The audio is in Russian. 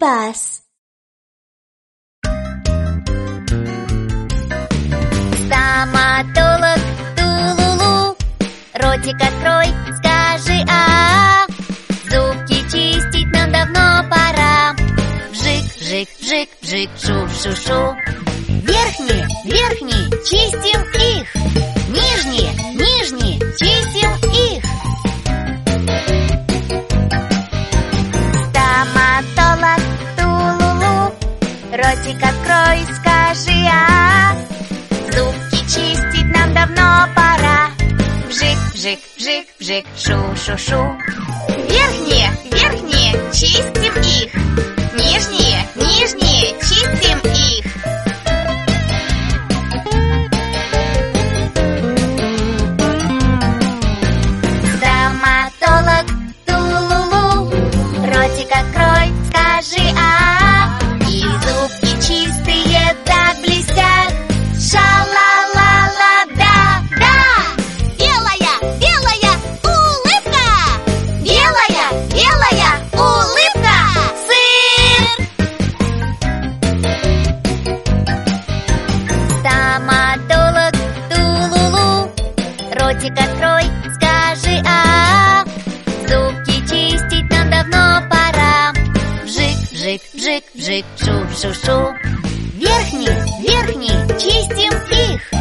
пас. Стоматолог Тулулу. Ротик открой, скажи а Зубки чистить нам давно пора. Вжик, вжик, вжик, вжик, шу-шу-шу Верхние, верхние, чистим их Нижние, Ротик открой, скажи а Зубки чистить нам давно пора. Вжик, вжик, вжик, вжик, шу-шу-шу Верхние, верхние, чистим их Ротик открой, скажи а Зубки чистить нам давно пора. Вжик, вжик, вжик, вжик, шу-шу-шу Верхние, верхние, чистим их